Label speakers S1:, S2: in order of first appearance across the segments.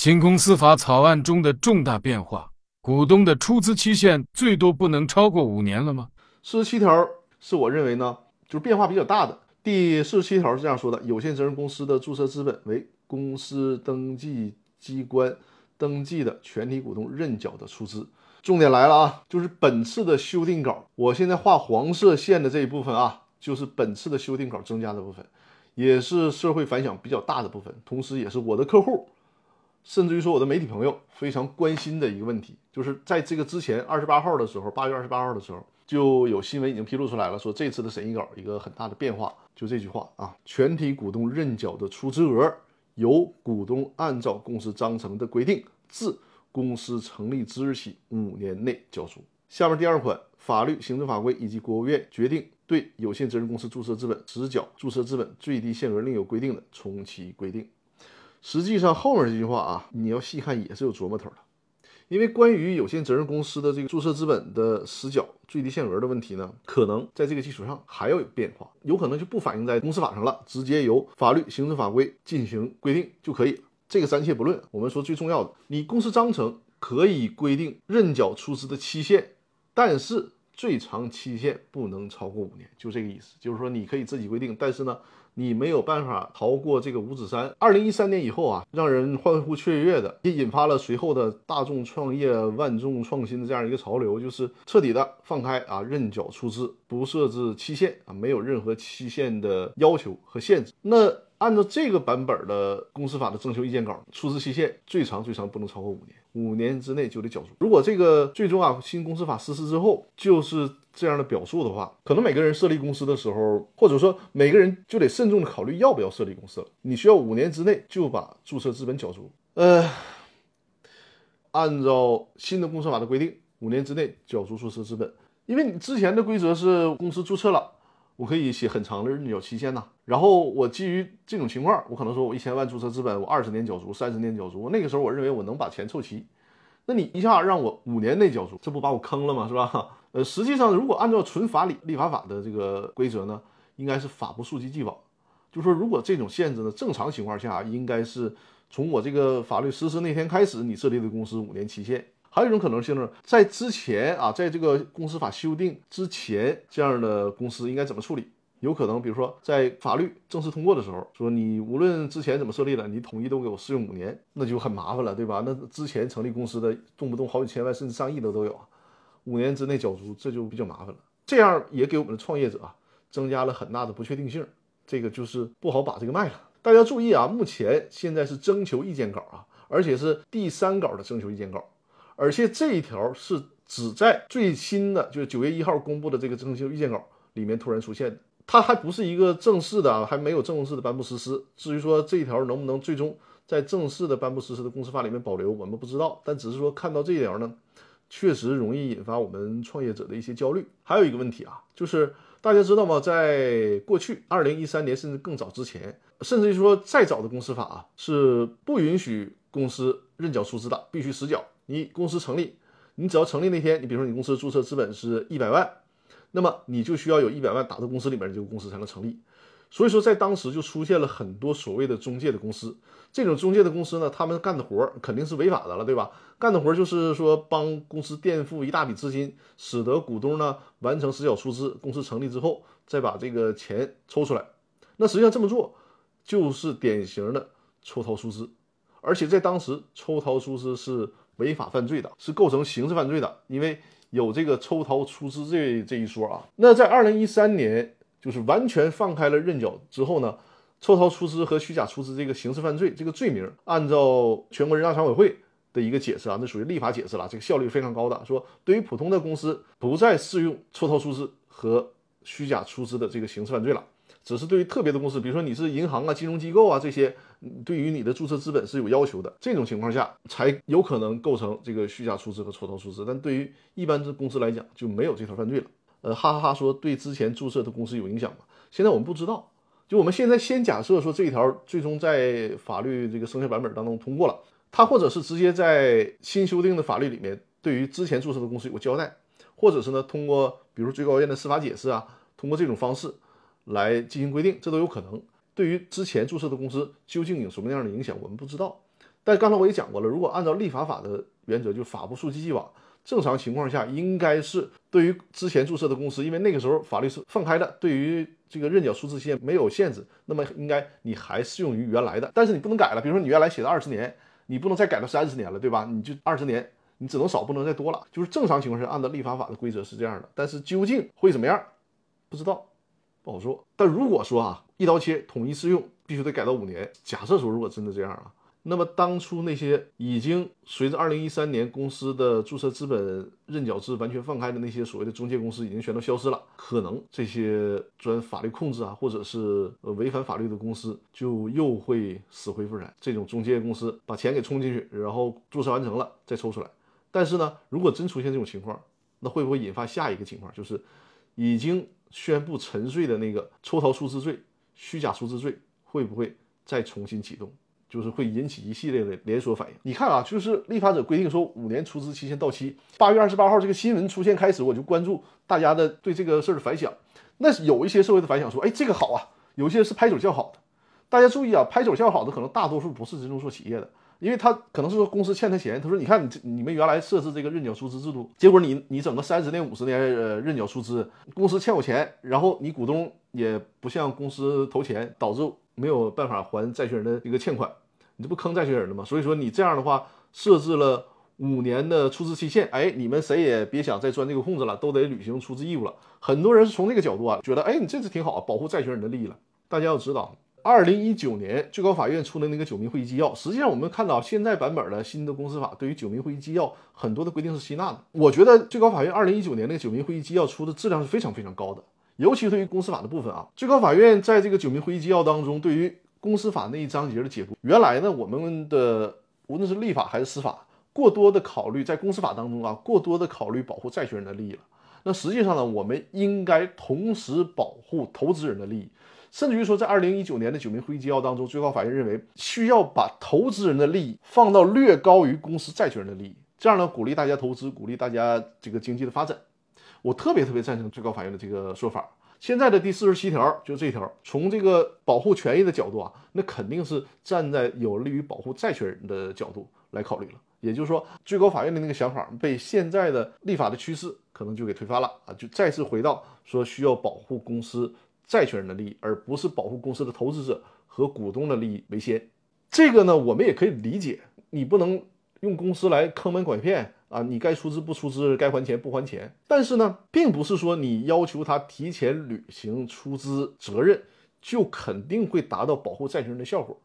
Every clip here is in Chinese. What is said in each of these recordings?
S1: 新公司法草案中的重大变化，股东的出资期限最多不能超过五年了吗？
S2: 四十七条是我认为呢，就是变化比较大的。第四十七条是这样说的：有限责任公司的注册资本为公司登记机关登记的全体股东认缴的出资。重点来了啊，就是本次的修订稿，我现在画黄色线的这一部分啊，就是本次的修订稿增加的部分，也是社会反响比较大的部分，同时也是我的客户，甚至于说我的媒体朋友非常关心的一个问题，就是在这个之前二十八号的时候，八月二十八号的时候，就有新闻已经披露出来了，说这次的审议稿一个很大的变化，就这句话啊，全体股东认缴的出资额由股东按照公司章程的规定自。公司成立之日起五年内缴出。下面第二款，法律、行政法规以及国务院决定对有限责任公司注册资本实缴注册资本最低限额另有规定的，从其规定。实际上后面这句话啊，你要细看也是有琢磨头的。因为关于有限责任公司的这个注册资本的实缴最低限额的问题呢，可能在这个基础上还要有变化，有可能就不反映在公司法上了，直接由法律、行政法规进行规定就可以。这个暂且不论，我们说最重要的，你公司章程可以规定认缴出资的期限，但是最长期限不能超过五年，就这个意思。就是说你可以自己规定，但是呢，你没有办法逃过这个五指山。二零一三年以后啊，让人欢呼雀跃的，也引发了随后的大众创业、万众创新的这样一个潮流，就是彻底的放开啊，认缴出资，不设置期限啊，没有任何期限的要求和限制。那按照这个版本的公司法的征求意见稿，出资期限最长最长不能超过五年，五年之内就得缴足。如果这个最终啊新公司法实施之后就是这样的表述的话，可能每个人设立公司的时候，或者说每个人就得慎重的考虑要不要设立公司了。你需要五年之内就把注册资本缴足。呃，按照新的公司法的规定，五年之内缴足注册资本，因为你之前的规则是公司注册了。我可以写很长的认缴期限呐，然后我基于这种情况，我可能说我一千万注册资本，我二十年缴足，三十年缴足。那个时候我认为我能把钱凑齐，那你一下让我五年内缴足，这不把我坑了吗？是吧？呃，实际上如果按照纯法理立法法的这个规则呢，应该是法不溯及既往，就说如果这种限制呢，正常情况下应该是从我这个法律实施那天开始，你设立的公司五年期限。还有一种可能性呢，在之前啊，在这个公司法修订之前，这样的公司应该怎么处理？有可能，比如说在法律正式通过的时候，说你无论之前怎么设立了，你统一都给我试用五年，那就很麻烦了，对吧？那之前成立公司的动不动好几千万甚至上亿的都有啊，五年之内缴足，这就比较麻烦了。这样也给我们的创业者啊增加了很大的不确定性，这个就是不好把这个卖了。大家注意啊，目前现在是征求意见稿啊，而且是第三稿的征求意见稿。而且这一条是只在最新的，就是九月一号公布的这个征求意见稿里面突然出现的，它还不是一个正式的啊，还没有正式的颁布实施。至于说这一条能不能最终在正式的颁布实施的公司法里面保留，我们不知道。但只是说看到这一条呢，确实容易引发我们创业者的一些焦虑。还有一个问题啊，就是大家知道吗？在过去二零一三年甚至更早之前，甚至于说再早的公司法啊，是不允许公司认缴出资的，必须实缴。你公司成立，你只要成立那天，你比如说你公司注册资本是一百万，那么你就需要有一百万打到公司里面，这个公司才能成立。所以说，在当时就出现了很多所谓的中介的公司。这种中介的公司呢，他们干的活肯定是违法的了，对吧？干的活就是说帮公司垫付一大笔资金，使得股东呢完成实缴出资，公司成立之后再把这个钱抽出来。那实际上这么做就是典型的抽逃出资，而且在当时抽逃出资是。违法犯罪的是构成刑事犯罪的，因为有这个抽逃出资这这一说啊。那在二零一三年，就是完全放开了认缴之后呢，抽逃出资和虚假出资这个刑事犯罪这个罪名，按照全国人大常委会的一个解释啊，那属于立法解释了，这个效率非常高的，说对于普通的公司不再适用抽逃出资和虚假出资的这个刑事犯罪了。只是对于特别的公司，比如说你是银行啊、金融机构啊这些，对于你的注册资本是有要求的，这种情况下才有可能构成这个虚假出资和抽逃出资。但对于一般的公司来讲，就没有这条犯罪了。呃，哈哈哈说对之前注册的公司有影响吗？现在我们不知道。就我们现在先假设说这一条最终在法律这个生效版本当中通过了，它或者是直接在新修订的法律里面对于之前注册的公司有个交代，或者是呢通过比如最高院的司法解释啊，通过这种方式。来进行规定，这都有可能。对于之前注册的公司究竟有什么样的影响，我们不知道。但刚才我也讲过了，如果按照立法法的原则，就法不溯及既往，正常情况下应该是对于之前注册的公司，因为那个时候法律是放开的，对于这个认缴出资期限没有限制，那么应该你还适用于原来的，但是你不能改了，比如说你原来写的二十年，你不能再改到三十年了，对吧？你就二十年，你只能少，不能再多了。就是正常情况下按照立法法的规则是这样的，但是究竟会怎么样，不知道，不好说。但如果说啊，一刀切统一适用，必须得改到五年。假设说如果真的这样啊。那么当初那些已经随着二零一三年公司的注册资本认缴制完全放开的那些所谓的中介公司已经全都消失了，可能这些钻法律控制啊，或者是违反法律的公司就又会死灰复燃。这种中介公司把钱给充进去，然后注册完成了再抽出来。但是呢，如果真出现这种情况，那会不会引发下一个情况，就是已经宣布沉睡的那个抽逃出资罪、虚假出资罪会不会再重新启动？就是会引起一系列的连锁反应。你看啊，就是立法者规定说五年出资期限到期，八月二十八号这个新闻出现开始，我就关注大家的对这个事儿的反响。那有一些社会的反响说，哎，这个好啊；有些是拍手叫好的。大家注意啊，拍手叫好的可能大多数不是真正做企业的，因为他可能是说公司欠他钱，他说你看你这你们原来设置这个认缴出资制度，结果你你整个三十年五十年呃认缴出资，公司欠我钱，然后你股东也不向公司投钱，导致。没有办法还债权人的一个欠款，你这不坑债权人了吗？所以说你这样的话设置了五年的出资期限，哎，你们谁也别想再钻这个空子了，都得履行出资义务了。很多人是从这个角度啊，觉得哎，你这次挺好，保护债权人的利益了。大家要知道，二零一九年最高法院出的那个九民会议纪要，实际上我们看到现在版本的新的公司法对于九民会议纪要很多的规定是吸纳的。我觉得最高法院二零一九年那个九民会议纪要出的质量是非常非常高的。尤其对于公司法的部分啊，最高法院在这个九民会议纪要当中，对于公司法那一章节的解读，原来呢，我们的无论是立法还是司法，过多的考虑在公司法当中啊，过多的考虑保护债权人的利益了。那实际上呢，我们应该同时保护投资人的利益，甚至于说，在二零一九年的九民会议纪要当中，最高法院认为需要把投资人的利益放到略高于公司债权人的利益，这样呢，鼓励大家投资，鼓励大家这个经济的发展。我特别特别赞成最高法院的这个说法。现在的第四十七条就这条，从这个保护权益的角度啊，那肯定是站在有利于保护债权人的角度来考虑了。也就是说，最高法院的那个想法被现在的立法的趋势可能就给推翻了啊，就再次回到说需要保护公司债权人的利益，而不是保护公司的投资者和股东的利益为先。这个呢，我们也可以理解，你不能用公司来坑蒙拐骗。啊，你该出资不出资，该还钱不还钱。但是呢，并不是说你要求他提前履行出资责任，就肯定会达到保护债权人的效果。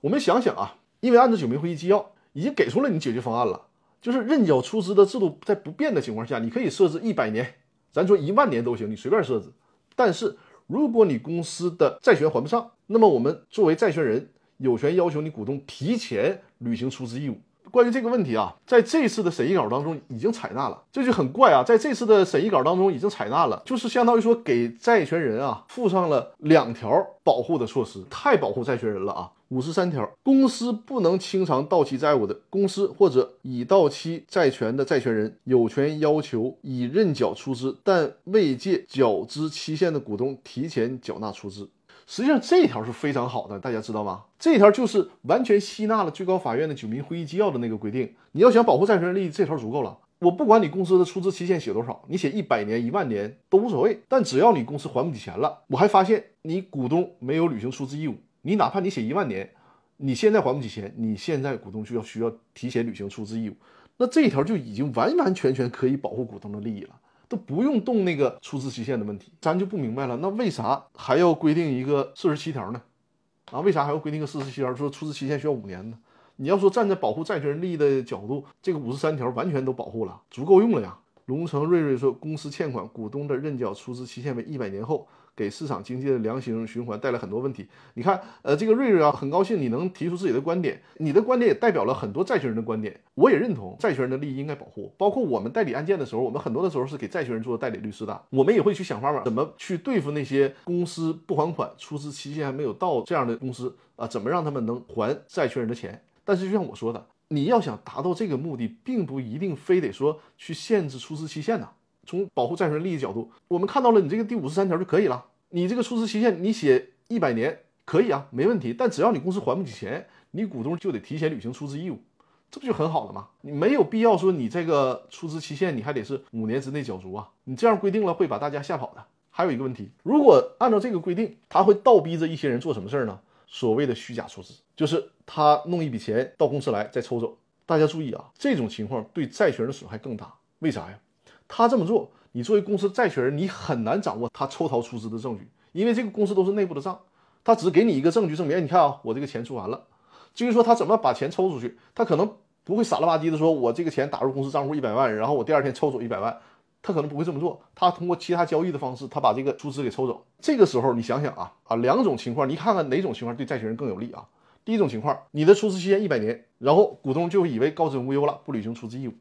S2: 我们想想啊，因为按照九民会议纪要已经给出了你解决方案了，就是认缴出资的制度在不变的情况下，你可以设置一百年，咱说一万年都行，你随便设置。但是如果你公司的债权还不上，那么我们作为债权人有权要求你股东提前履行出资义务。关于这个问题啊，在这次的审议稿当中已经采纳了，这就很怪啊。在这次的审议稿当中已经采纳了，就是相当于说给债权人啊附上了两条保护的措施，太保护债权人了啊。五十三条，公司不能清偿到期债务的公司或者已到期债权的债权人，有权要求已认缴出资但未届缴资期限的股东提前缴纳出资。实际上这一条是非常好的，大家知道吗？这一条就是完全吸纳了最高法院的九民会议纪要的那个规定。你要想保护债权人利益，这条足够了。我不管你公司的出资期限写多少，你写一百年、一万年都无所谓。但只要你公司还不起钱了，我还发现你股东没有履行出资义务，你哪怕你写一万年，你现在还不起钱，你现在股东就要需要提前履行出资义务。那这一条就已经完完全全可以保护股东的利益了。都不用动那个出资期限的问题，咱就不明白了。那为啥还要规定一个四十七条呢？啊，为啥还要规定个四十七条，说出资期限需要五年呢？你要说站在保护债权人利益的角度，这个五十三条完全都保护了，足够用了呀。龙城瑞瑞说，公司欠款，股东的认缴出资期限为一百年后。给市场经济的良性循环带来很多问题。你看，呃，这个瑞瑞啊，很高兴你能提出自己的观点，你的观点也代表了很多债权人的观点。我也认同债权人的利益应该保护，包括我们代理案件的时候，我们很多的时候是给债权人做代理律师的，我们也会去想办法怎么去对付那些公司不还款、出资期限还没有到这样的公司啊，怎么让他们能还债权人的钱。但是就像我说的，你要想达到这个目的，并不一定非得说去限制出资期限呐。从保护债权人利益角度，我们看到了你这个第五十三条就可以了。你这个出资期限你写一百年可以啊，没问题。但只要你公司还不起钱，你股东就得提前履行出资义务，这不就很好了吗？你没有必要说你这个出资期限你还得是五年之内缴足啊，你这样规定了会把大家吓跑的。还有一个问题，如果按照这个规定，他会倒逼着一些人做什么事儿呢？所谓的虚假出资，就是他弄一笔钱到公司来再抽走。大家注意啊，这种情况对债权人的损害更大。为啥呀？他这么做，你作为公司债权人，你很难掌握他抽逃出资的证据，因为这个公司都是内部的账，他只给你一个证据证明，你看啊，我这个钱出完了。至于说他怎么把钱抽出去，他可能不会傻了吧唧的说，我这个钱打入公司账户一百万，然后我第二天抽走一百万。他可能不会这么做，他通过其他交易的方式，他把这个出资给抽走。这个时候，你想想啊啊，两种情况，你看看哪种情况对债权人更有利啊？第一种情况，你的出资期限一百年，然后股东就以为高枕无忧了，不履行出资义务。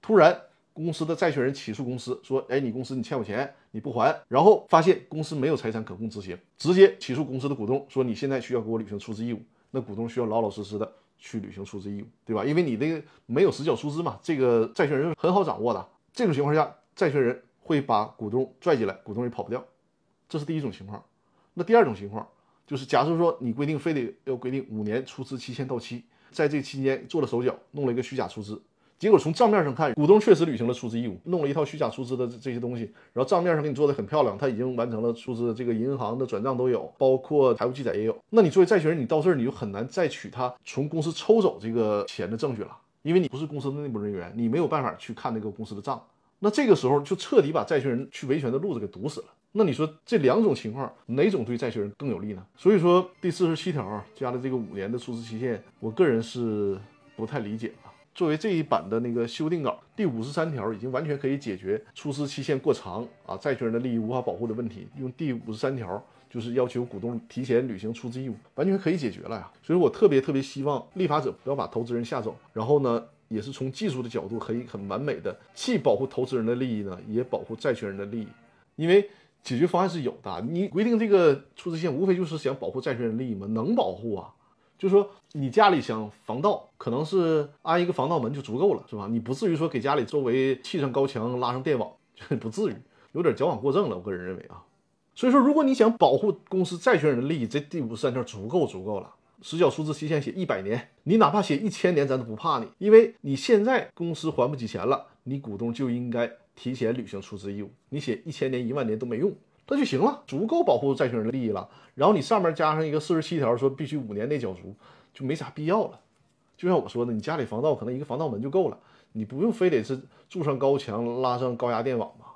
S2: 突然，公司的债权人起诉公司，说：“哎，你公司你欠我钱，你不还。”然后发现公司没有财产可供执行，直接起诉公司的股东，说：“你现在需要给我履行出资义务。”那股东需要老老实实的去履行出资义务，对吧？因为你那个没有实缴出资嘛，这个债权人很好掌握的。这种情况下，债权人。会把股东拽进来，股东也跑不掉，这是第一种情况。那第二种情况就是，假设说你规定非得要规定五年出资期限到期，在这期间做了手脚，弄了一个虚假出资，结果从账面上看，股东确实履行了出资义务，弄了一套虚假出资的这些东西，然后账面上给你做的很漂亮，他已经完成了出资，这个银行的转账都有，包括财务记载也有。那你作为债权人，你到这儿你就很难再取他从公司抽走这个钱的证据了，因为你不是公司的内部人员，你没有办法去看那个公司的账。那这个时候就彻底把债权人去维权的路子给堵死了。那你说这两种情况哪种对债权人更有利呢？所以说第四十七条加的这个五年的出资期限，我个人是不太理解啊。作为这一版的那个修订稿，第五十三条已经完全可以解决出资期限过长啊，债权人的利益无法保护的问题。用第五十三条就是要求股东提前履行出资义务，完全可以解决了呀。所以我特别特别希望立法者不要把投资人吓走，然后呢。也是从技术的角度可以很完美的，既保护投资人的利益呢，也保护债权人的利益。因为解决方案是有的，你规定这个出资线，无非就是想保护债权人利益嘛，能保护啊？就是说你家里想防盗，可能是安一个防盗门就足够了，是吧？你不至于说给家里周围砌上高墙，拉上电网，不至于，有点矫枉过正了。我个人认为啊，所以说如果你想保护公司债权人的利益，这第五十三条足够足够了。实缴出资期限写一百年，你哪怕写一千年，咱都不怕你，因为你现在公司还不起钱了，你股东就应该提前履行出资义务。你写一千年、一万年都没用，那就行了，足够保护债权人的利益了。然后你上面加上一个四十七条，说必须五年内缴足，就没啥必要了。就像我说的，你家里防盗可能一个防盗门就够了，你不用非得是筑上高墙、拉上高压电网嘛。